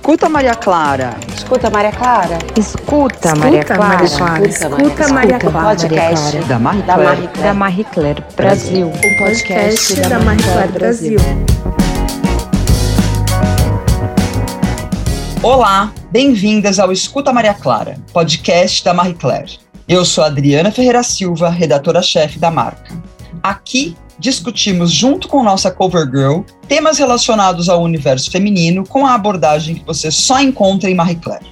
Escuta, Maria Clara. Escuta, Maria Clara. Escuta, Maria Clara. Escuta, Maria Clara. Maria Clara. Podcast Da Marie da Claire. Marie Claire. Da Marie Claire Brasil. O podcast da Marie Claire Brasil. Olá, bem-vindas ao Escuta Maria Clara, podcast da Marie Claire. Eu sou Adriana Ferreira Silva, redatora-chefe da marca. Aqui discutimos, junto com nossa cover girl, temas relacionados ao universo feminino com a abordagem que você só encontra em Marie Claire.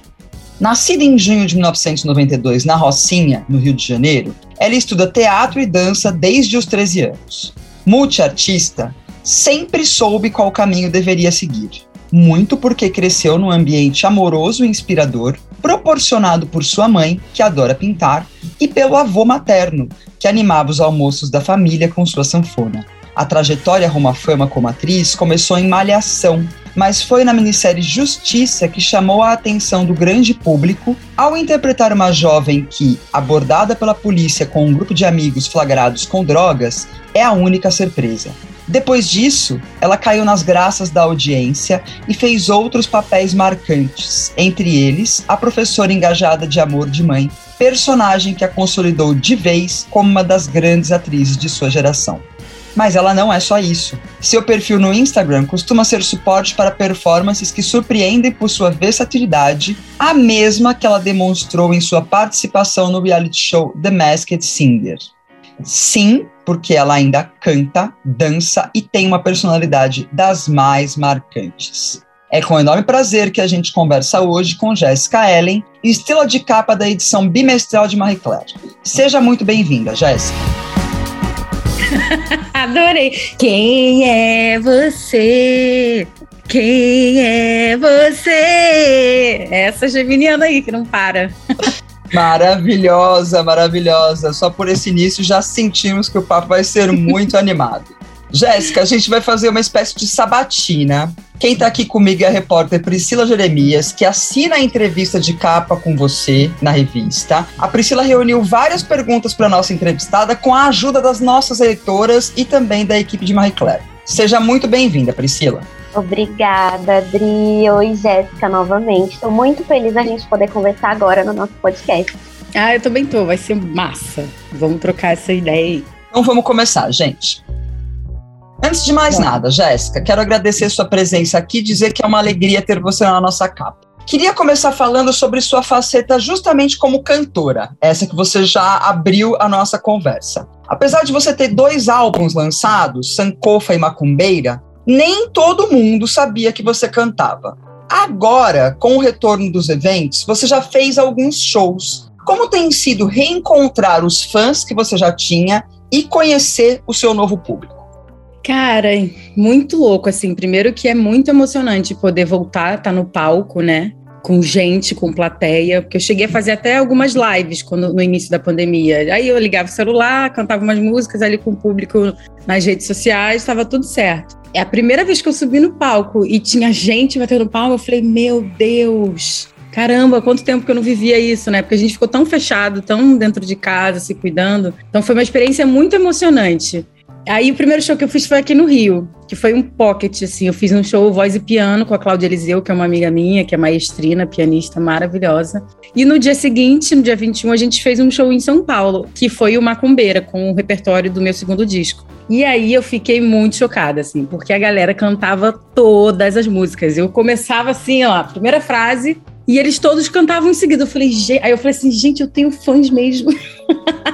Nascida em junho de 1992 na Rocinha, no Rio de Janeiro, ela estuda teatro e dança desde os 13 anos. Multiartista, sempre soube qual caminho deveria seguir. Muito porque cresceu num ambiente amoroso e inspirador, proporcionado por sua mãe, que adora pintar, e pelo avô materno, que animava os almoços da família com sua sanfona. A trajetória rumo à fama como atriz começou em Malhação, mas foi na minissérie Justiça que chamou a atenção do grande público ao interpretar uma jovem que, abordada pela polícia com um grupo de amigos flagrados com drogas, é a única a ser presa. Depois disso, ela caiu nas graças da audiência e fez outros papéis marcantes, entre eles a professora engajada de amor de mãe, personagem que a consolidou de vez como uma das grandes atrizes de sua geração. Mas ela não é só isso. Seu perfil no Instagram costuma ser suporte para performances que surpreendem por sua versatilidade, a mesma que ela demonstrou em sua participação no reality show The Masked Singer. Sim, porque ela ainda canta, dança e tem uma personalidade das mais marcantes. É com enorme prazer que a gente conversa hoje com Jéssica Ellen, estrela de capa da edição bimestral de Marie Claire. Seja muito bem-vinda, Jéssica. Adorei. Quem é você? Quem é você? Essa geminiana aí que não para. Maravilhosa, maravilhosa. Só por esse início já sentimos que o papo vai ser muito animado. Jéssica, a gente vai fazer uma espécie de sabatina. Quem está aqui comigo é a repórter Priscila Jeremias, que assina a entrevista de capa com você na revista. A Priscila reuniu várias perguntas para nossa entrevistada com a ajuda das nossas leitoras e também da equipe de Marie Claire. Seja muito bem-vinda, Priscila. Obrigada, Adri. Oi, Jéssica, novamente. Estou muito feliz da gente poder conversar agora no nosso podcast. Ah, eu também tô. Vai ser massa. Vamos trocar essa ideia aí. Então vamos começar, gente. Antes de mais nada, Jéssica, quero agradecer sua presença aqui e dizer que é uma alegria ter você na nossa capa. Queria começar falando sobre sua faceta justamente como cantora, essa que você já abriu a nossa conversa. Apesar de você ter dois álbuns lançados, Sankofa e Macumbeira, nem todo mundo sabia que você cantava. Agora, com o retorno dos eventos, você já fez alguns shows. Como tem sido reencontrar os fãs que você já tinha e conhecer o seu novo público? Cara, muito louco, assim. Primeiro que é muito emocionante poder voltar, tá no palco, né? Com gente, com plateia, porque eu cheguei a fazer até algumas lives quando, no início da pandemia. Aí eu ligava o celular, cantava umas músicas ali com o público nas redes sociais, estava tudo certo. É a primeira vez que eu subi no palco e tinha gente batendo palma, eu falei, meu Deus, caramba, quanto tempo que eu não vivia isso, né? Porque a gente ficou tão fechado, tão dentro de casa, se cuidando. Então foi uma experiência muito emocionante. Aí o primeiro show que eu fiz foi aqui no Rio, que foi um pocket, assim. Eu fiz um show voz e piano com a Cláudia Eliseu, que é uma amiga minha, que é maestrina, pianista maravilhosa. E no dia seguinte, no dia 21, a gente fez um show em São Paulo, que foi o Macumbeira, com o repertório do meu segundo disco. E aí eu fiquei muito chocada, assim, porque a galera cantava todas as músicas. Eu começava assim, ó, primeira frase, e eles todos cantavam em seguida. Eu falei, aí eu falei assim, gente, eu tenho fãs mesmo.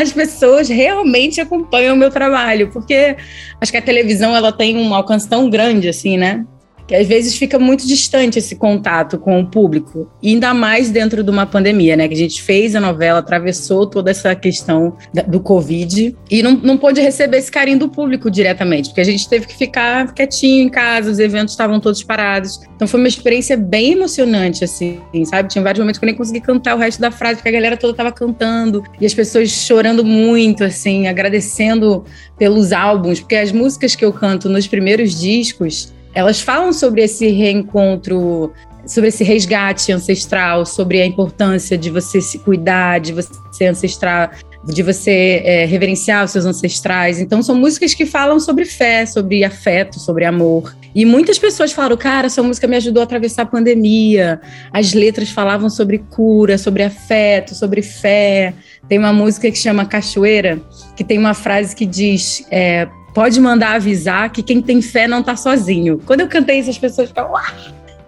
As pessoas realmente acompanham o meu trabalho, porque acho que a televisão ela tem um alcance tão grande assim, né? Que às vezes fica muito distante esse contato com o público, ainda mais dentro de uma pandemia, né? Que a gente fez a novela, atravessou toda essa questão da- do Covid e não, não pôde receber esse carinho do público diretamente, porque a gente teve que ficar quietinho em casa, os eventos estavam todos parados. Então foi uma experiência bem emocionante, assim, sabe? Tinha vários momentos que eu nem consegui cantar o resto da frase, porque a galera toda tava cantando e as pessoas chorando muito, assim, agradecendo pelos álbuns, porque as músicas que eu canto nos primeiros discos, elas falam sobre esse reencontro, sobre esse resgate ancestral, sobre a importância de você se cuidar, de você ancestrar, de você é, reverenciar os seus ancestrais. Então, são músicas que falam sobre fé, sobre afeto, sobre amor. E muitas pessoas falaram, cara, essa música me ajudou a atravessar a pandemia. As letras falavam sobre cura, sobre afeto, sobre fé. Tem uma música que chama Cachoeira, que tem uma frase que diz: é, pode mandar avisar que quem tem fé não tá sozinho. Quando eu cantei isso, as pessoas ficaram, ah,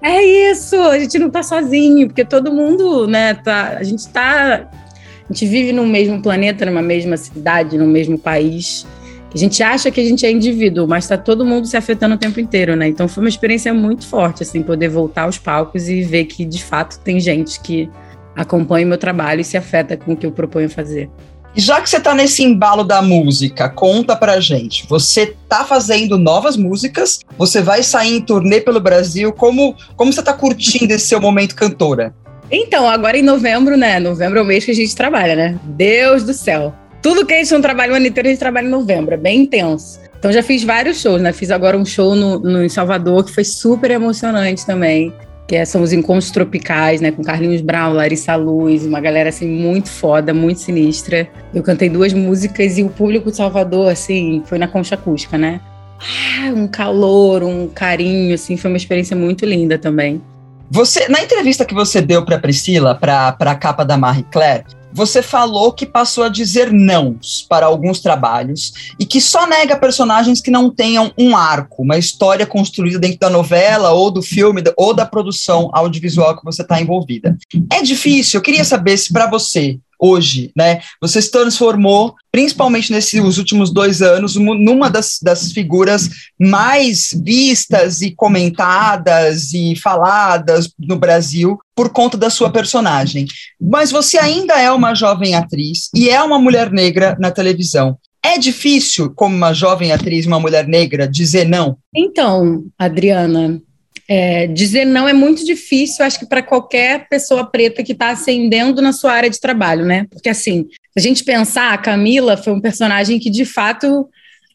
é isso, a gente não tá sozinho, porque todo mundo, né, tá, a gente tá, a gente vive no mesmo planeta, numa mesma cidade, no mesmo país. A gente acha que a gente é indivíduo, mas tá todo mundo se afetando o tempo inteiro, né? Então foi uma experiência muito forte, assim, poder voltar aos palcos e ver que, de fato, tem gente que acompanha o meu trabalho e se afeta com o que eu proponho fazer. Já que você está nesse embalo da música, conta pra gente. Você tá fazendo novas músicas, você vai sair em turnê pelo Brasil. Como, como você tá curtindo esse seu momento cantora? Então, agora em novembro, né? Novembro é o mês que a gente trabalha, né? Deus do céu. Tudo que a gente não trabalha o ano inteiro, a gente trabalha em novembro. É bem intenso. Então já fiz vários shows, né? Fiz agora um show no, no em Salvador que foi super emocionante também que é, são os encontros tropicais, né, com Carlinhos Brown, Larissa Luz, uma galera assim muito foda, muito sinistra. Eu cantei duas músicas e o público de Salvador assim foi na concha acústica, né? Ah, um calor, um carinho, assim, foi uma experiência muito linda também. Você, na entrevista que você deu para Priscila, para a capa da Marie Claire, você falou que passou a dizer não para alguns trabalhos e que só nega personagens que não tenham um arco, uma história construída dentro da novela ou do filme ou da produção audiovisual que você está envolvida. É difícil, eu queria saber se para você hoje, né? Você se transformou, principalmente nesses últimos dois anos, numa das, das figuras mais vistas e comentadas e faladas no Brasil por conta da sua personagem. Mas você ainda é uma jovem atriz e é uma mulher negra na televisão. É difícil, como uma jovem atriz, uma mulher negra, dizer não? Então, Adriana, é, dizer não é muito difícil, acho que para qualquer pessoa preta que está ascendendo na sua área de trabalho, né? Porque assim, se a gente pensar, a Camila foi um personagem que de fato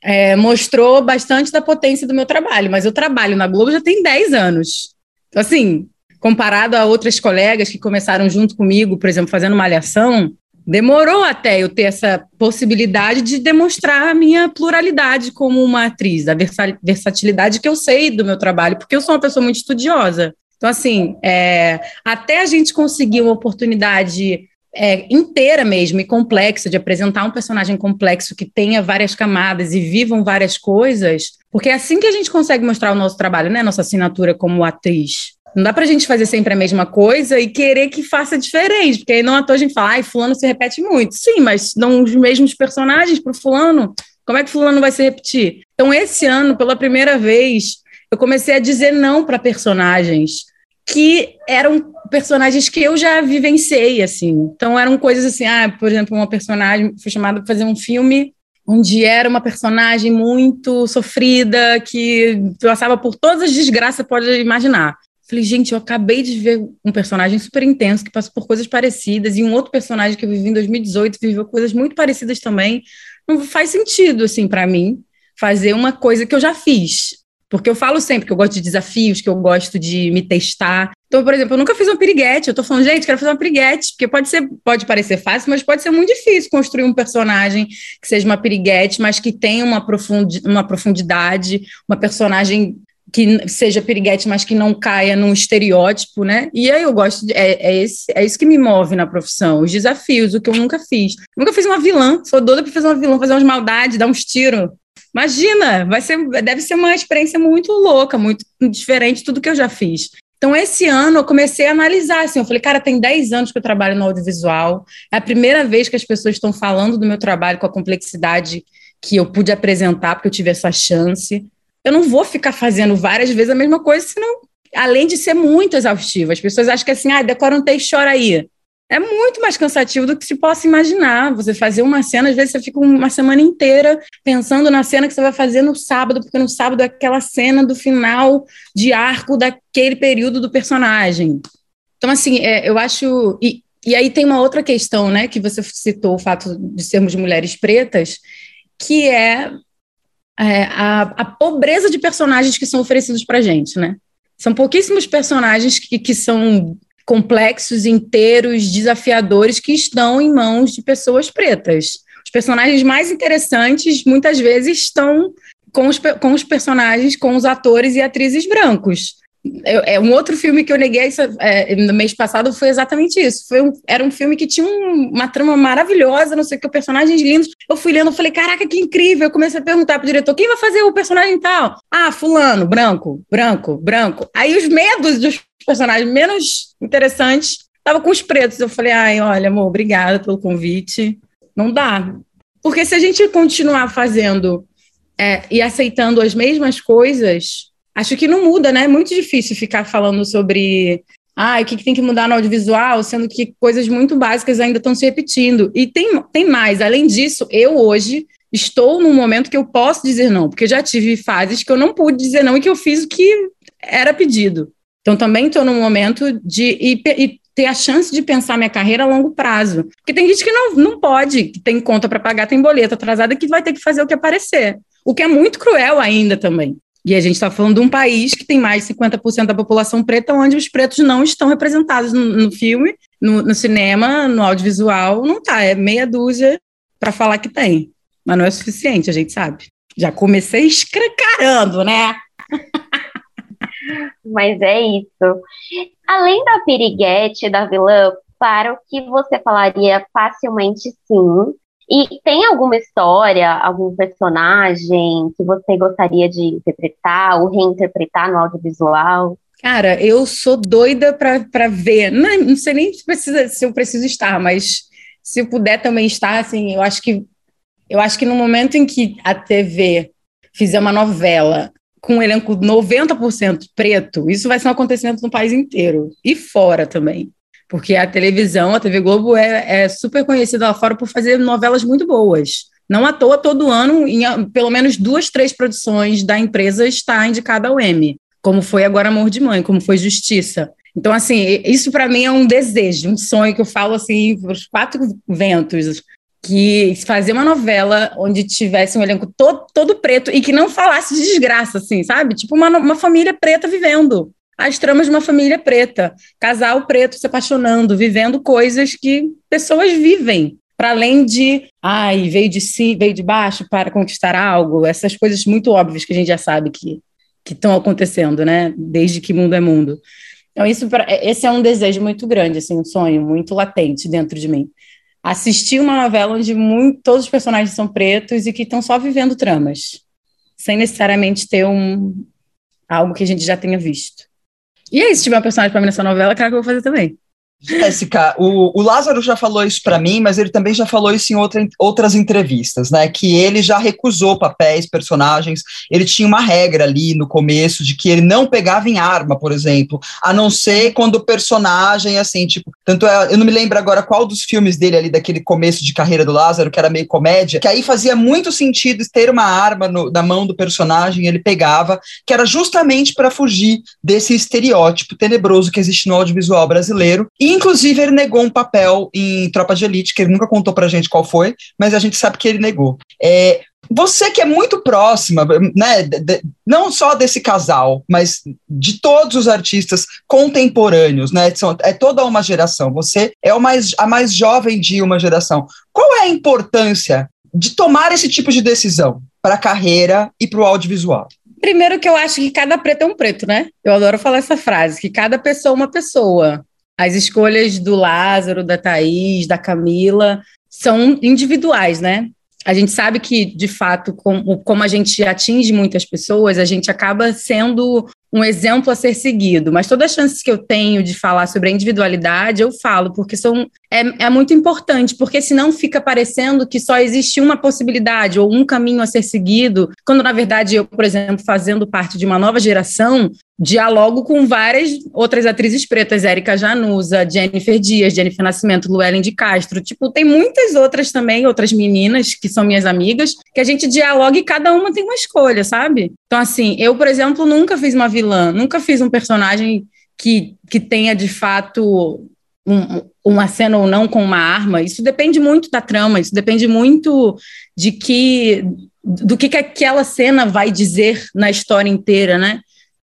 é, mostrou bastante da potência do meu trabalho, mas eu trabalho na Globo já tem 10 anos. Então, assim, comparado a outras colegas que começaram junto comigo, por exemplo, fazendo malhação, demorou até eu ter essa possibilidade de demonstrar a minha pluralidade como uma atriz, a versatilidade que eu sei do meu trabalho, porque eu sou uma pessoa muito estudiosa. Então, assim, é, até a gente conseguir uma oportunidade é, inteira mesmo e complexa de apresentar um personagem complexo que tenha várias camadas e vivam várias coisas, porque é assim que a gente consegue mostrar o nosso trabalho, né? Nossa assinatura como atriz. Não dá pra gente fazer sempre a mesma coisa e querer que faça diferente, porque aí não à toa a gente fala, ai, fulano se repete muito. Sim, mas não os mesmos personagens pro fulano. Como é que fulano vai se repetir? Então, esse ano, pela primeira vez, eu comecei a dizer não para personagens que eram personagens que eu já vivenciei, assim. Então, eram coisas assim, ah, por exemplo, uma personagem foi chamada para fazer um filme onde era uma personagem muito sofrida, que passava por todas as desgraças que pode imaginar. Falei, gente, eu acabei de ver um personagem super intenso que passou por coisas parecidas e um outro personagem que eu vivi em 2018 viveu coisas muito parecidas também. Não faz sentido, assim, para mim, fazer uma coisa que eu já fiz. Porque eu falo sempre que eu gosto de desafios, que eu gosto de me testar. Então, por exemplo, eu nunca fiz uma piriguete. Eu tô falando, gente, quero fazer uma piriguete, porque pode ser, pode parecer fácil, mas pode ser muito difícil construir um personagem que seja uma piriguete, mas que tenha uma, uma profundidade, uma personagem que seja piriguete, mas que não caia num estereótipo, né? E aí eu gosto, de, é, é, esse, é isso que me move na profissão, os desafios, o que eu nunca fiz. Nunca fiz uma vilã, sou doida para fazer uma vilã, fazer umas maldades, dar uns tiros. Imagina, vai ser, deve ser uma experiência muito louca, muito diferente de tudo que eu já fiz. Então, esse ano eu comecei a analisar, assim, eu falei, cara, tem 10 anos que eu trabalho no audiovisual, é a primeira vez que as pessoas estão falando do meu trabalho com a complexidade que eu pude apresentar, porque eu tive essa chance eu não vou ficar fazendo várias vezes a mesma coisa, senão, além de ser muito exaustivo, as pessoas acham que assim, ah, decora um texto, chora aí. É muito mais cansativo do que se possa imaginar. Você fazer uma cena, às vezes você fica uma semana inteira pensando na cena que você vai fazer no sábado, porque no sábado é aquela cena do final de arco daquele período do personagem. Então, assim, é, eu acho. E, e aí tem uma outra questão, né, que você citou, o fato de sermos mulheres pretas, que é é, a, a, pobreza de personagens que são oferecidos para gente, né? São pouquíssimos personagens que, que são complexos, inteiros, desafiadores que estão em mãos de pessoas pretas. Os personagens mais interessantes muitas vezes estão com os, com os personagens, com os atores e atrizes brancos. Eu, é um outro filme que eu neguei é, no mês passado foi exatamente isso. Foi um, era um filme que tinha um, uma trama maravilhosa, não sei o que, personagens lindos. Eu fui lendo, falei, caraca, que incrível. Eu comecei a perguntar pro diretor, quem vai fazer o personagem tal? Ah, fulano, branco, branco, branco. Aí os medos dos personagens menos interessantes estavam com os pretos. Eu falei, ai, olha, amor, obrigada pelo convite. Não dá. Porque se a gente continuar fazendo é, e aceitando as mesmas coisas, acho que não muda, né? É muito difícil ficar falando sobre ah, o que, que tem que mudar no audiovisual, sendo que coisas muito básicas ainda estão se repetindo. E tem, tem mais, além disso, eu hoje estou num momento que eu posso dizer não, porque eu já tive fases que eu não pude dizer não e que eu fiz o que era pedido. Então também estou num momento de e, e ter a chance de pensar minha carreira a longo prazo. Porque tem gente que não, não pode, que tem conta para pagar, tem boleto atrasada, que vai ter que fazer o que aparecer. O que é muito cruel ainda também. E a gente está falando de um país que tem mais de 50% da população preta, onde os pretos não estão representados no, no filme, no, no, cinema, no audiovisual. Não tá, é meia dúzia para falar que tem. Mas não é suficiente, a gente sabe. Já comecei escrancarando, né? Mas é isso. Além da piriguete, da vilã, para o que você falaria facilmente sim, e tem alguma história, algum personagem que você gostaria de interpretar ou reinterpretar no audiovisual? Cara, eu sou doida para ver. Não, não, sei nem se, precisa, se eu preciso estar, mas se eu puder também estar, assim, eu acho que eu acho que no momento em que a TV fizer uma novela com um elenco 90% preto, isso vai ser um acontecimento no país inteiro e fora também. Porque a televisão, a TV Globo, é, é super conhecida lá fora por fazer novelas muito boas. Não à toa, todo ano, em pelo menos duas, três produções da empresa está indicada ao M, como foi agora Amor de Mãe, como foi Justiça. Então, assim, isso para mim é um desejo, um sonho que eu falo assim para os quatro ventos, que fazer uma novela onde tivesse um elenco todo, todo preto e que não falasse de desgraça, assim, sabe? Tipo uma, uma família preta vivendo as tramas de uma família preta, casal preto se apaixonando, vivendo coisas que pessoas vivem, para além de, ai, veio de si, veio de baixo para conquistar algo, essas coisas muito óbvias que a gente já sabe que que estão acontecendo, né? Desde que mundo é mundo. Então isso, esse é um desejo muito grande, assim, um sonho muito latente dentro de mim. Assistir uma novela onde muito, todos os personagens são pretos e que estão só vivendo tramas, sem necessariamente ter um algo que a gente já tenha visto. E aí, se tiver um personagem pra mim nessa novela, claro que eu vou fazer também. Jéssica, o, o Lázaro já falou isso para mim, mas ele também já falou isso em outra, outras entrevistas, né? Que ele já recusou papéis, personagens. Ele tinha uma regra ali no começo de que ele não pegava em arma, por exemplo, a não ser quando o personagem, assim, tipo. Tanto é, eu não me lembro agora qual dos filmes dele ali, daquele começo de carreira do Lázaro, que era meio comédia, que aí fazia muito sentido ter uma arma no, na mão do personagem, ele pegava, que era justamente para fugir desse estereótipo tenebroso que existe no audiovisual brasileiro. E Inclusive, ele negou um papel em Tropa de Elite, que ele nunca contou pra gente qual foi, mas a gente sabe que ele negou. É, você que é muito próxima, né, de, de, não só desse casal, mas de todos os artistas contemporâneos, né, são, é toda uma geração. Você é o mais, a mais jovem de uma geração. Qual é a importância de tomar esse tipo de decisão para a carreira e para o audiovisual? Primeiro que eu acho que cada preto é um preto, né? Eu adoro falar essa frase, que cada pessoa é uma pessoa. As escolhas do Lázaro, da Thaís, da Camila são individuais, né? A gente sabe que, de fato, com, como a gente atinge muitas pessoas, a gente acaba sendo um exemplo a ser seguido. Mas todas as chances que eu tenho de falar sobre a individualidade, eu falo, porque são, é, é muito importante, porque senão fica parecendo que só existe uma possibilidade ou um caminho a ser seguido, quando, na verdade, eu, por exemplo, fazendo parte de uma nova geração, dialogo com várias outras atrizes pretas, Érica Januza, Jennifer Dias, Jennifer Nascimento, Luellen de Castro, tipo, tem muitas outras também, outras meninas que são minhas amigas, que a gente dialoga e cada uma tem uma escolha, sabe? Então, assim, eu, por exemplo, nunca fiz uma vilã, nunca fiz um personagem que, que tenha, de fato, um, uma cena ou não com uma arma, isso depende muito da trama, isso depende muito de que do que, que aquela cena vai dizer na história inteira, né?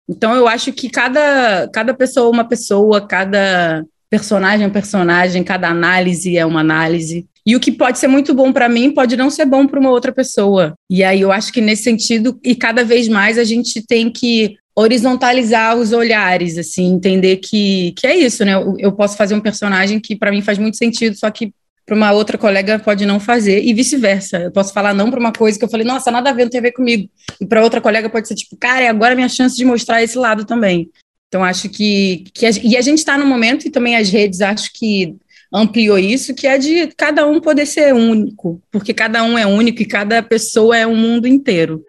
Então eu acho que cada, cada pessoa é uma pessoa, cada personagem é um personagem, cada análise é uma análise. E o que pode ser muito bom para mim pode não ser bom para uma outra pessoa. E aí eu acho que nesse sentido, e cada vez mais a gente tem que horizontalizar os olhares, assim, entender que, que é isso, né? Eu, eu posso fazer um personagem que para mim faz muito sentido, só que para uma outra colega pode não fazer, e vice-versa. Eu posso falar não para uma coisa que eu falei, nossa, nada a ver, não tem a ver comigo. E para outra colega pode ser tipo, cara, é agora minha chance de mostrar esse lado também. Então, acho que. que a, e a gente está no momento, e também as redes, acho que ampliou isso, que é de cada um poder ser único, porque cada um é único e cada pessoa é um mundo inteiro.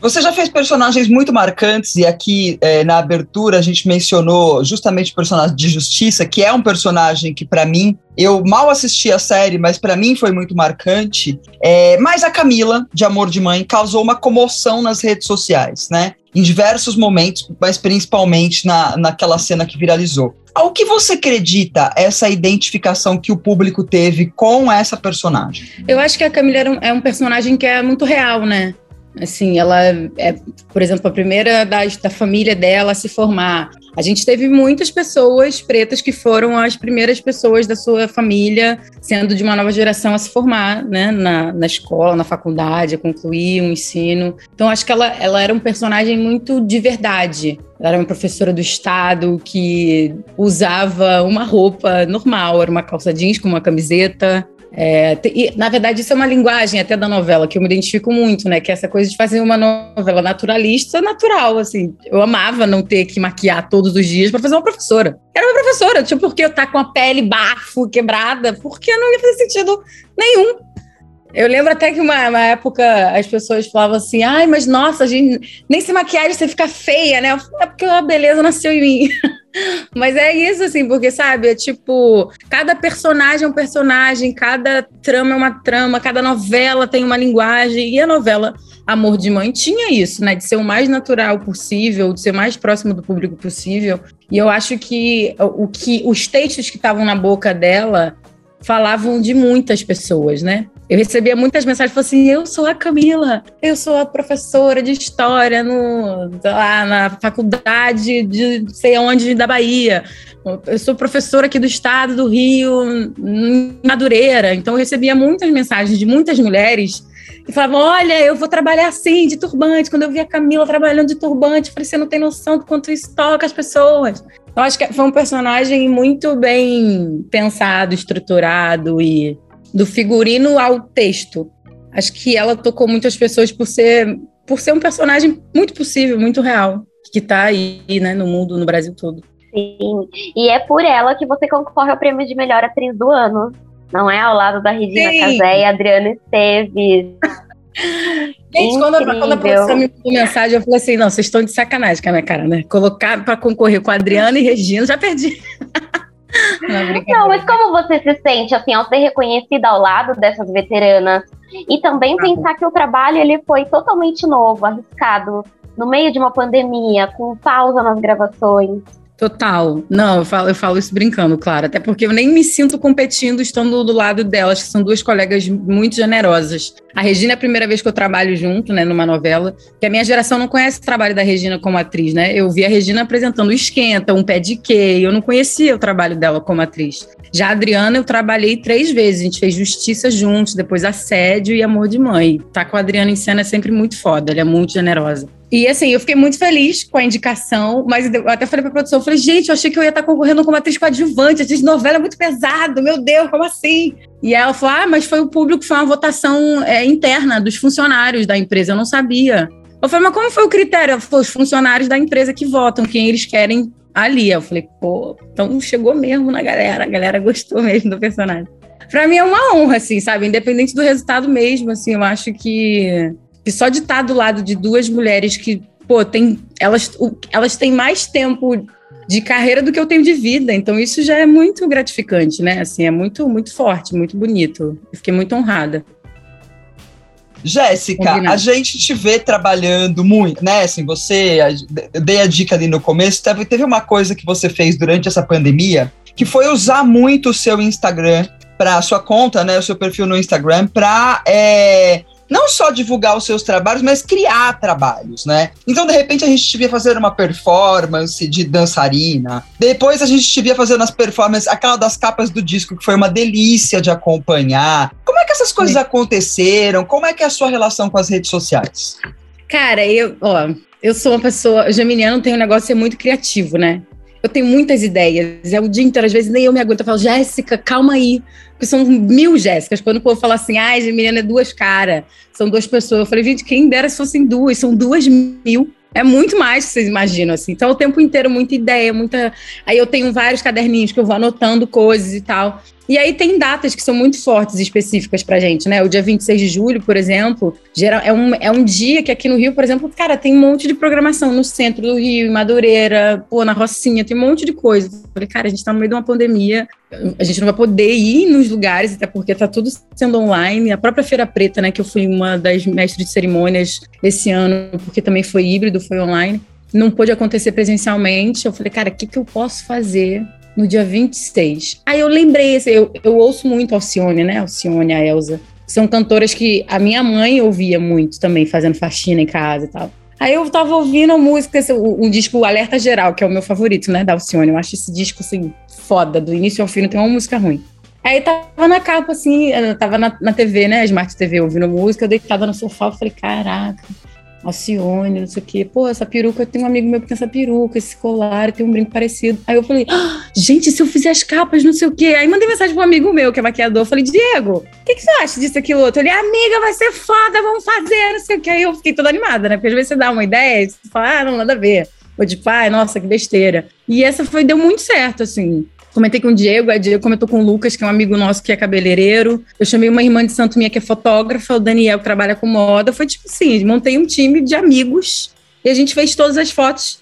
Você já fez personagens muito marcantes, e aqui é, na abertura a gente mencionou justamente o personagem de Justiça, que é um personagem que, para mim, eu mal assisti a série, mas para mim foi muito marcante. É, mas a Camila, de Amor de Mãe, causou uma comoção nas redes sociais, né? Em diversos momentos, mas principalmente na, naquela cena que viralizou. Ao que você acredita essa identificação que o público teve com essa personagem? Eu acho que a Camila é um personagem que é muito real, né? Assim, ela é, por exemplo, a primeira da, da família dela a se formar. A gente teve muitas pessoas pretas que foram as primeiras pessoas da sua família, sendo de uma nova geração a se formar, né, na, na escola, na faculdade, a concluir um ensino. Então, acho que ela, ela era um personagem muito de verdade. Ela era uma professora do Estado que usava uma roupa normal, era uma calça jeans com uma camiseta, é, e, na verdade, isso é uma linguagem até da novela que eu me identifico muito, né? Que é essa coisa de fazer uma novela naturalista, natural, assim. Eu amava não ter que maquiar todos os dias para fazer uma professora. Era uma professora, tipo, porque eu tá com a pele bafo, quebrada, porque não ia fazer sentido nenhum. Eu lembro até que uma, uma, época as pessoas falavam assim: ai, mas nossa, gente, nem se maquiagem você fica feia, né? é porque a beleza nasceu em mim. mas é isso, assim, porque sabe, é tipo, cada personagem é um personagem, cada trama é uma trama, cada novela tem uma linguagem, e a novela Amor de Mãe tinha isso, né? De ser o mais natural possível, de ser o mais próximo do público possível. E eu acho que o que os textos que estavam na boca dela falavam de muitas pessoas, né? Eu recebia muitas mensagens, falando assim, eu sou a Camila, eu sou a professora de história no, lá na faculdade de sei onde da Bahia, eu sou professora aqui do estado do Rio, em Madureira. Então eu recebia muitas mensagens de muitas mulheres que falavam, olha, eu vou trabalhar assim, de turbante. Quando eu vi a Camila trabalhando de turbante, eu falei, você não tem noção do quanto isso toca as pessoas. Então acho que foi um personagem muito bem pensado, estruturado e do figurino ao texto. Acho que ela tocou muitas pessoas por ser, por ser um personagem muito possível, muito real, que está aí, né, no mundo, no Brasil todo. Sim, e é por ela que você concorre ao prêmio de melhor atriz do ano. Não é ao lado da Regina. Casé e Adriana Esteves. Gente, quando, quando, a professora me mandou mensagem, eu falei assim: não, vocês estão de sacanagem com a minha cara, né? Colocar para concorrer com a Adriana e Regina, já perdi. Não, não, mas como você se sente assim ao ser reconhecida ao lado dessas veteranas? E também ah, pensar que o trabalho ele foi totalmente novo, arriscado, no meio de uma pandemia, com pausa nas gravações? Total. Não, eu falo, eu falo isso brincando, claro. Até porque eu nem me sinto competindo estando do lado delas, que são duas colegas muito generosas. A Regina é a primeira vez que eu trabalho junto, né, numa novela, que a minha geração não conhece o trabalho da Regina como atriz, né? Eu vi a Regina apresentando Esquenta, um pé de quê, eu não conhecia o trabalho dela como atriz. Já a Adriana, eu trabalhei três vezes, a gente fez Justiça juntos, depois Assédio e Amor de Mãe. Tá com a Adriana em cena é sempre muito foda, ela é muito generosa. E assim, eu fiquei muito feliz com a indicação, mas eu até falei pra produção, eu falei, gente, eu achei que eu ia estar concorrendo como atriz coadjuvante, atriz de novela é muito pesado, meu Deus, como assim? E ela falou, ah, mas foi o público, foi uma votação é, interna dos funcionários da empresa, eu não sabia. Eu falei, mas como foi o critério? Falou, os funcionários da empresa que votam, quem eles querem ali. Eu falei, pô, então chegou mesmo na galera, a galera gostou mesmo do personagem. Pra mim é uma honra, assim, sabe? Independente do resultado mesmo, assim, eu acho que que só de estar do lado de duas mulheres que, pô, tem, elas, elas têm mais tempo de carreira do que eu tenho de vida. Então isso já é muito gratificante, né? Assim, é muito, muito forte, muito bonito. Eu fiquei muito honrada. Jéssica, a gente te vê trabalhando muito, né? Assim, você, eu dei a dica ali no começo, teve, teve uma coisa que você fez durante essa pandemia, que foi usar muito o seu Instagram para sua conta, né, o seu perfil no Instagram, para é, não só divulgar os seus trabalhos, mas criar trabalhos, né? Então, de repente, a gente devia fazer uma performance de dançarina. Depois a gente devia fazendo as performances, aquela das capas do disco, que foi uma delícia de acompanhar. Como é que essas coisas aconteceram? Como é que é a sua relação com as redes sociais? Cara, eu, ó, eu sou uma pessoa, geminiano tem um negócio de ser muito criativo, né? Eu tenho muitas ideias, é o dia inteiro, às vezes nem eu me aguento. Eu falo, Jéssica, calma aí. Porque são mil Jéssicas. Quando o povo fala assim, ai, Geminiano é duas caras, são duas pessoas. Eu falei, gente, quem dera se fossem duas, são duas mil. É muito mais que vocês imaginam, assim. Então, o tempo inteiro, muita ideia, muita. Aí eu tenho vários caderninhos que eu vou anotando coisas e tal. E aí tem datas que são muito fortes e específicas pra gente, né? O dia 26 de julho, por exemplo, geral, é, um, é um dia que aqui no Rio, por exemplo, cara, tem um monte de programação no centro do Rio, em Madureira, pô, na Rocinha, tem um monte de coisa. Eu falei, cara, a gente tá no meio de uma pandemia, a gente não vai poder ir nos lugares, até porque tá tudo sendo online. A própria Feira Preta, né, que eu fui uma das mestres de cerimônias esse ano, porque também foi híbrido, foi online não pôde acontecer presencialmente. Eu falei, cara, o que, que eu posso fazer no dia 26. Aí eu lembrei, assim, eu, eu ouço muito Alcione, né? Alcione, a Elsa. São cantoras que a minha mãe ouvia muito também, fazendo faxina em casa e tal. Aí eu tava ouvindo a música, um disco Alerta Geral, que é o meu favorito, né, da Alcione. Eu acho esse disco, assim, foda, do início ao fim, não tem uma música ruim. Aí tava na capa, assim, tava na, na TV, né, Smart TV, ouvindo música, eu deitada no sofá, eu falei, caraca, Alcione, não sei o quê. Pô, essa peruca, eu tenho um amigo meu que tem essa peruca, esse colar, tem um brinco parecido. Aí eu falei, ah, gente, se eu fizer as capas, não sei o quê. Aí mandei mensagem pro amigo meu, que é maquiador. Eu falei, Diego, o que, que você acha disso, aquilo, outro? Ele, amiga, vai ser foda, vamos fazer, não sei o quê. Aí eu fiquei toda animada, né? Porque às vezes você dá uma ideia você fala, ah, não, nada a ver. Ou de pai, nossa, que besteira. E essa foi, deu muito certo, assim. Comentei com o Diego, a Diego comentou com o Lucas, que é um amigo nosso que é cabeleireiro. Eu chamei uma irmã de santo minha que é fotógrafa, o Daniel que trabalha com moda. Foi tipo assim, montei um time de amigos e a gente fez todas as fotos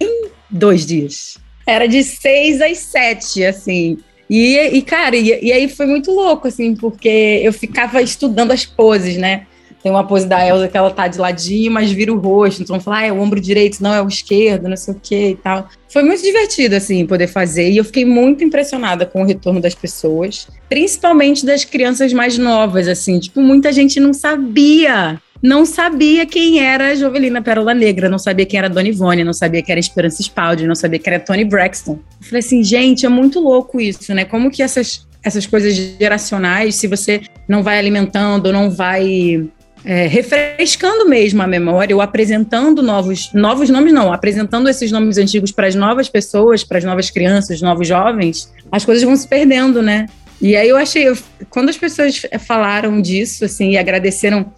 em dois dias. Era de seis às sete, assim. E, e cara, e, e aí foi muito louco, assim, porque eu ficava estudando as poses, né? Tem uma pose da Elsa que ela tá de ladinho, mas vira o rosto. Então, falar, ah, é o ombro direito, não é o esquerdo, não sei o que e tal. Foi muito divertido, assim, poder fazer. E eu fiquei muito impressionada com o retorno das pessoas, principalmente das crianças mais novas, assim. Tipo, muita gente não sabia não sabia quem era Jovelina Pérola Negra, não sabia quem era Dona Ivone, não sabia que era Esperança Spaldi, não sabia que era Tony Braxton. Eu falei assim, gente, é muito louco isso, né? Como que essas, essas coisas geracionais, se você não vai alimentando, não vai é, refrescando mesmo a memória ou apresentando novos, novos nomes, não, apresentando esses nomes antigos para as novas pessoas, para as novas crianças, novos jovens, as coisas vão se perdendo, né? E aí eu achei, eu, quando as pessoas falaram disso, assim, e agradeceram,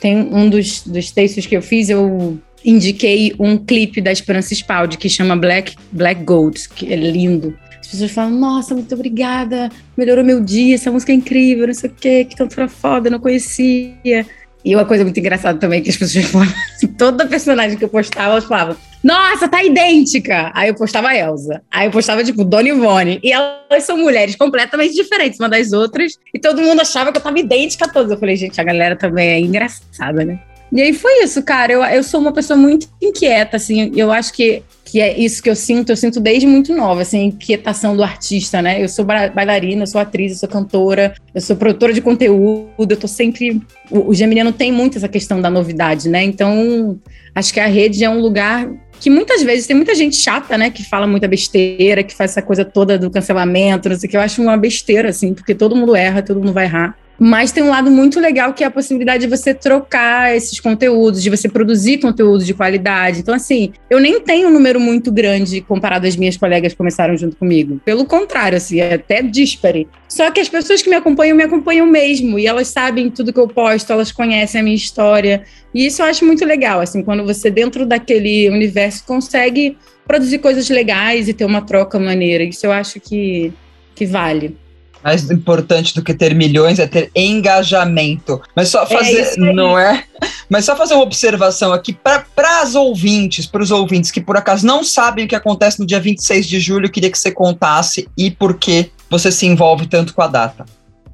tem um dos, dos textos que eu fiz, eu indiquei um clipe da Esperança Spaldi que chama Black, Black Gold, que é lindo. As pessoas falam, nossa, muito obrigada, melhorou meu dia, essa música é incrível, não sei o quê, que cantora foda, não conhecia. E uma coisa muito engraçada também que as pessoas falavam, toda personagem que eu postava, elas falavam, nossa, tá idêntica! Aí eu postava a Elsa. Aí eu postava, tipo, Dona Ivone. E elas são mulheres completamente diferentes uma das outras. E todo mundo achava que eu tava idêntica a todas. Eu falei, gente, a galera também é engraçada, né? E aí foi isso, cara. Eu, eu sou uma pessoa muito inquieta, assim. Eu acho que, que é isso que eu sinto. Eu sinto desde muito nova, assim, inquietação do artista, né? Eu sou bailarina, eu sou atriz, eu sou cantora, eu sou produtora de conteúdo. Eu tô sempre. O, o Geminiano tem muito essa questão da novidade, né? Então, acho que a rede é um lugar que muitas vezes tem muita gente chata, né, que fala muita besteira, que faz essa coisa toda do cancelamento, não sei o que. Eu acho uma besteira, assim, porque todo mundo erra, todo mundo vai errar. Mas tem um lado muito legal que é a possibilidade de você trocar esses conteúdos, de você produzir conteúdo de qualidade. Então, assim, eu nem tenho um número muito grande comparado às minhas colegas que começaram junto comigo. Pelo contrário, assim, é até dispare. Só que as pessoas que me acompanham, me acompanham mesmo. E elas sabem tudo que eu posto, elas conhecem a minha história. E isso eu acho muito legal, assim, quando você, dentro daquele universo, consegue produzir coisas legais e ter uma troca maneira. Isso eu acho que, que vale mais importante do que ter milhões é ter engajamento. Mas só é fazer, é não é? Mas só fazer uma observação aqui para as ouvintes, para os ouvintes que por acaso não sabem o que acontece no dia 26 de julho, eu queria que você contasse e por que você se envolve tanto com a data.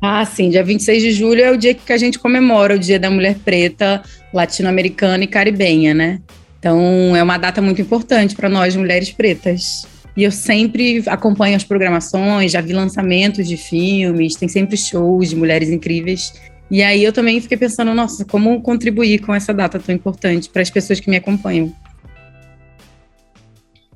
Ah, sim, dia 26 de julho é o dia que a gente comemora o Dia da Mulher Preta, latino-americana e caribenha, né? Então é uma data muito importante para nós mulheres pretas. E eu sempre acompanho as programações, já vi lançamentos de filmes, tem sempre shows de mulheres incríveis. E aí eu também fiquei pensando, nossa, como contribuir com essa data tão importante para as pessoas que me acompanham.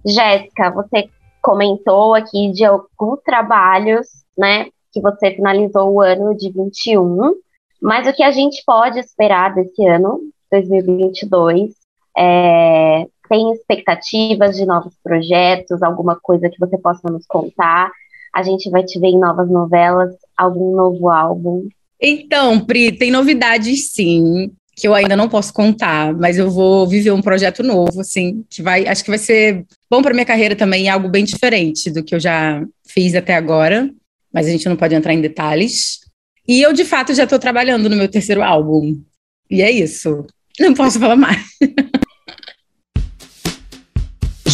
Jéssica, você comentou aqui de alguns trabalhos, né, que você finalizou o ano de 21, mas o que a gente pode esperar desse ano, 2022? É, tem expectativas de novos projetos, alguma coisa que você possa nos contar? A gente vai te ver em novas novelas, algum novo álbum? Então, Pri, tem novidades sim, que eu ainda não posso contar, mas eu vou viver um projeto novo, assim, que vai, acho que vai ser bom para minha carreira também, algo bem diferente do que eu já fiz até agora, mas a gente não pode entrar em detalhes. E eu, de fato, já estou trabalhando no meu terceiro álbum. E é isso. Não posso falar mais.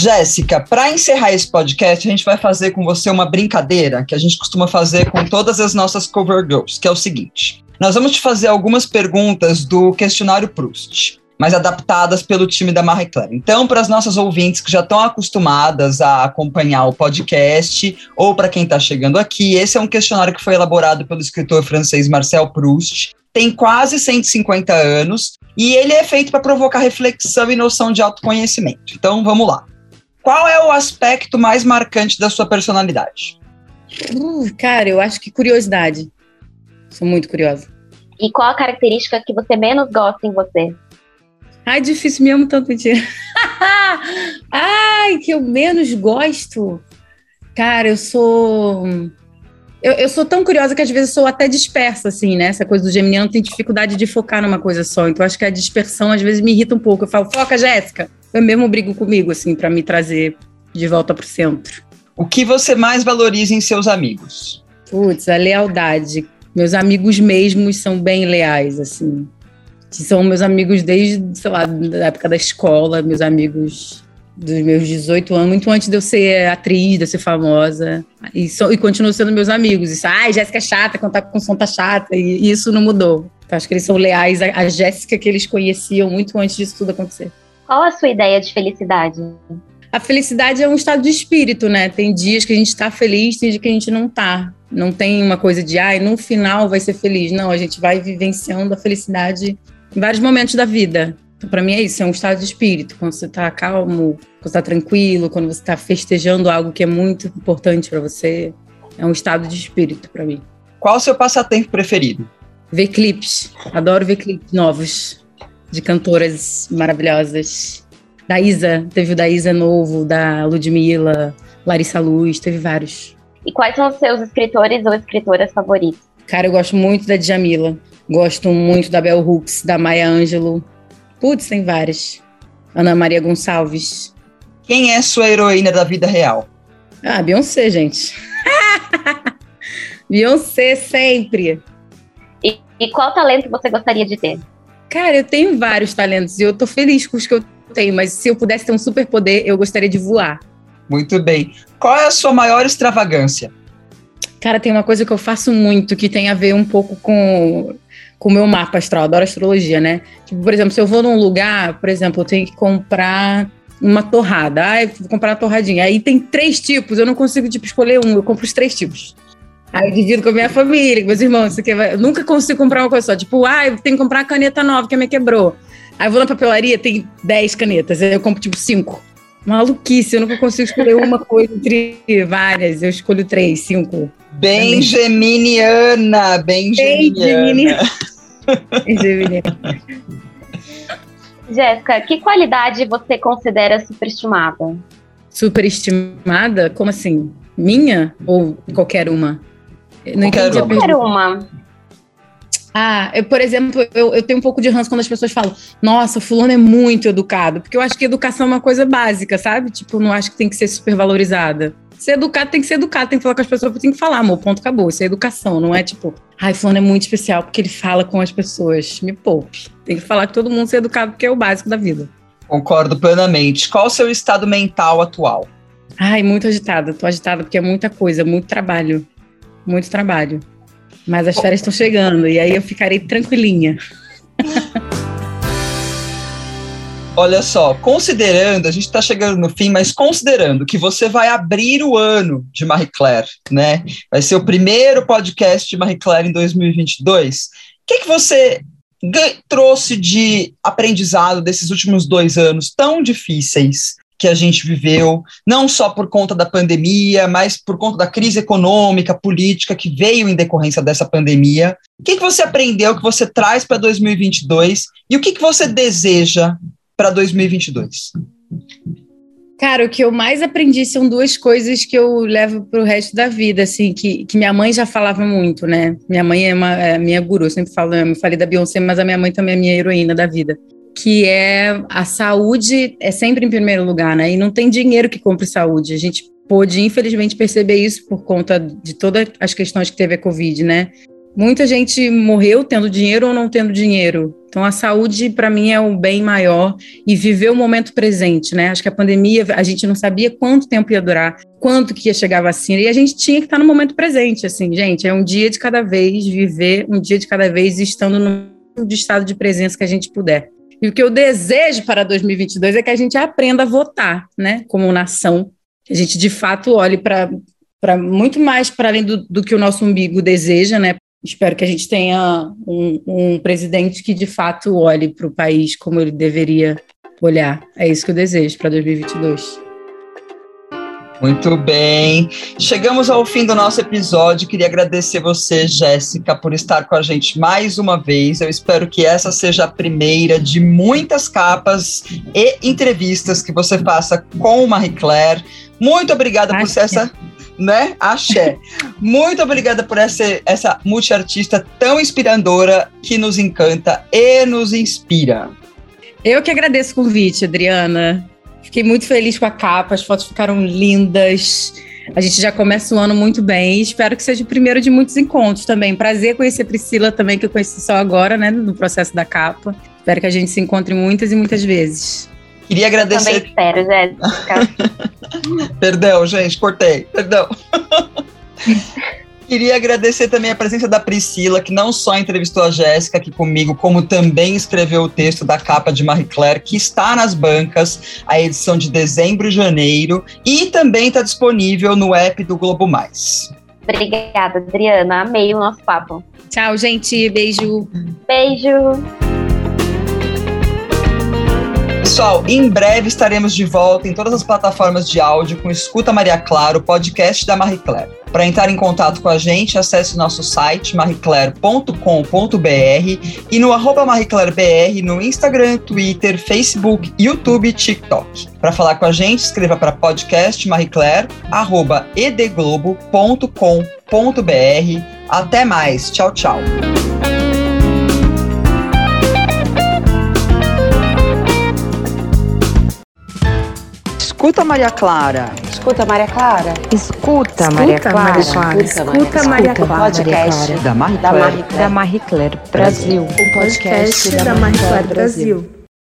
Jéssica, para encerrar esse podcast, a gente vai fazer com você uma brincadeira que a gente costuma fazer com todas as nossas cover girls, que é o seguinte: nós vamos te fazer algumas perguntas do questionário Proust, mas adaptadas pelo time da Marie Claire. Então, para as nossas ouvintes que já estão acostumadas a acompanhar o podcast, ou para quem está chegando aqui, esse é um questionário que foi elaborado pelo escritor francês Marcel Proust. Tem quase 150 anos e ele é feito para provocar reflexão e noção de autoconhecimento. Então, vamos lá. Qual é o aspecto mais marcante da sua personalidade? Uh, cara, eu acho que curiosidade. Sou muito curiosa. E qual a característica que você menos gosta em você? Ai, difícil me amo tanto mentira. Ai, que eu menos gosto. Cara, eu sou. Eu, eu, sou tão curiosa que às vezes sou até dispersa, assim, né? Essa coisa do geminiano tem dificuldade de focar numa coisa só. Então, acho que a dispersão às vezes me irrita um pouco. Eu falo, foca, Jéssica. Eu mesmo brigo comigo, assim, para me trazer de volta pro centro. O que você mais valoriza em seus amigos? Putz, a lealdade. Meus amigos mesmos são bem leais, assim. São meus amigos desde, sei lá, da época da escola, meus amigos dos meus 18 anos, muito antes de eu ser atriz, de eu ser famosa. E, so, e continuo sendo meus amigos. Isso, ai, Jéssica é chata, contar com som tá chata. E, e, isso não mudou. Então, acho que eles são leais à, à Jéssica que eles conheciam muito antes disso tudo acontecer. Qual a sua ideia de felicidade? A felicidade é um estado de espírito, né? Tem dias que a gente está feliz, tem dias que a gente não tá. Não tem uma coisa de, ai, no final vai ser feliz. Não, a gente vai vivenciando a felicidade em vários momentos da vida. Então, para mim é isso, é um estado de espírito. Quando você está calmo, quando você está tranquilo, quando você está festejando algo que é muito importante para você, é um estado de espírito para mim. Qual o seu passatempo preferido? Ver clipes. Adoro ver clipes novos de cantoras maravilhosas. Da Isa, teve o da Isa novo, da Ludmilla, Larissa Luz, teve vários. E quais são os seus escritores ou escritoras favoritos? Cara, eu gosto muito da Djamila. Gosto muito da Bell Hooks, da Maya Angelou. Putz, tem várias. Ana Maria Gonçalves. Quem é sua heroína da vida real? Ah, Beyoncé, gente. Beyoncé sempre. E, e, qual talento você gostaria de ter? Cara, eu tenho vários talentos e eu tô feliz com os que eu tenho, mas se eu pudesse ter um superpoder, eu gostaria de voar. Muito bem. Qual é a sua maior extravagância? Cara, tem uma coisa que eu faço muito que tem a ver um pouco com com o meu mapa astral, adoro astrologia, né? Tipo, por exemplo, se eu vou num lugar, por exemplo, eu tenho que comprar uma torrada. Ah, vou comprar uma torradinha. Aí tem três tipos, eu não consigo, tipo, escolher um, eu compro os três tipos. Aí divido com a minha família, com meus irmãos, eu nunca consigo comprar uma coisa só. Tipo, ah, eu tenho que comprar uma caneta nova que a minha quebrou. Aí eu vou na papelaria, tem dez canetas, aí eu compro, tipo, cinco. Maluquice, eu nunca consigo escolher uma coisa entre várias, eu escolho três, cinco. Bem geminiana, bem geminiana. Jéssica, que qualidade você considera superestimada? Superestimada? Como assim? Minha ou qualquer uma? Não qualquer entendi uma. Qualquer uma. Ah, eu, por exemplo, eu, eu tenho um pouco de ranço quando as pessoas falam, nossa, fulano é muito educado, porque eu acho que educação é uma coisa básica, sabe? Tipo, não acho que tem que ser super valorizada. Ser educado tem que ser educado, tem que falar com as pessoas, tem que falar, amor, ponto, acabou. Isso é educação, não é tipo, ai, fulano é muito especial porque ele fala com as pessoas. Me poupe. Tem que falar que todo mundo ser educado porque é o básico da vida. Concordo plenamente. Qual o seu estado mental atual? Ai, muito agitada. Tô agitada porque é muita coisa, muito trabalho. Muito trabalho. Mas as férias estão chegando e aí eu ficarei tranquilinha. Olha só, considerando, a gente está chegando no fim, mas considerando que você vai abrir o ano de Marie Claire, né? Vai ser o primeiro podcast de Marie Claire em 2022. que, que você trouxe de aprendizado desses últimos dois anos tão difíceis que a gente viveu, não só por conta da pandemia, mas por conta da crise econômica, política que veio em decorrência dessa pandemia. O que, que você aprendeu, que você traz para 2022 e o que, que você deseja para 2022? Cara, o que eu mais aprendi são duas coisas que eu levo para o resto da vida, assim, que, que minha mãe já falava muito, né? Minha mãe é, uma, é minha guru, eu sempre falo, eu falei da Beyoncé, mas a minha mãe também é minha heroína da vida. Que é a saúde é sempre em primeiro lugar, né? E não tem dinheiro que compre saúde. A gente pôde, infelizmente, perceber isso por conta de todas as questões que teve a Covid, né? Muita gente morreu tendo dinheiro ou não tendo dinheiro. Então, a saúde, para mim, é o bem maior e viver o momento presente, né? Acho que a pandemia, a gente não sabia quanto tempo ia durar, quanto que ia chegar a vacina, e a gente tinha que estar no momento presente, assim, gente, é um dia de cada vez, viver um dia de cada vez, estando no estado de presença que a gente puder. E o que eu desejo para 2022 é que a gente aprenda a votar, né, como nação, que a gente de fato olhe para muito mais para além do, do que o nosso umbigo deseja, né? espero que a gente tenha um, um presidente que de fato olhe para o país como ele deveria olhar. É isso que eu desejo para 2022. Muito bem. Chegamos ao fim do nosso episódio. Queria agradecer você, Jéssica, por estar com a gente mais uma vez. Eu espero que essa seja a primeira de muitas capas e entrevistas que você faça com Marie Claire. Muito obrigada Acho por ser essa né? Axé. Muito obrigada por essa, essa multiartista tão inspiradora que nos encanta e nos inspira. Eu que agradeço o convite, Adriana. Fiquei muito feliz com a capa, as fotos ficaram lindas. A gente já começa o ano muito bem. Espero que seja o primeiro de muitos encontros também. Prazer conhecer a Priscila também, que eu conheci só agora, né, no processo da capa. Espero que a gente se encontre muitas e muitas vezes. Queria agradecer. Eu também espero, Jéssica. Perdão, gente, cortei. Perdão. Queria agradecer também a presença da Priscila, que não só entrevistou a Jéssica aqui comigo, como também escreveu o texto da capa de Marie Claire, que está nas bancas, a edição de dezembro e janeiro, e também está disponível no app do Globo Mais. Obrigada, Adriana. Amei o nosso papo. Tchau, gente. Beijo. Beijo. Pessoal, em breve estaremos de volta em todas as plataformas de áudio com Escuta Maria Clara, o podcast da Marie Claire. Para entrar em contato com a gente, acesse o nosso site marieclaire.com.br e no arroba marieclairebr no Instagram, Twitter, Facebook, YouTube e TikTok. Para falar com a gente, escreva para podcast edglobo.com.br. Até mais. Tchau, tchau. Escuta Maria Clara. Escuta Maria Clara. Escuta Maria Clara. Escuta Maria Clara. Podcast da Marie Claire. Da Marie Claire Brasil. O podcast da Marie Claire Brasil.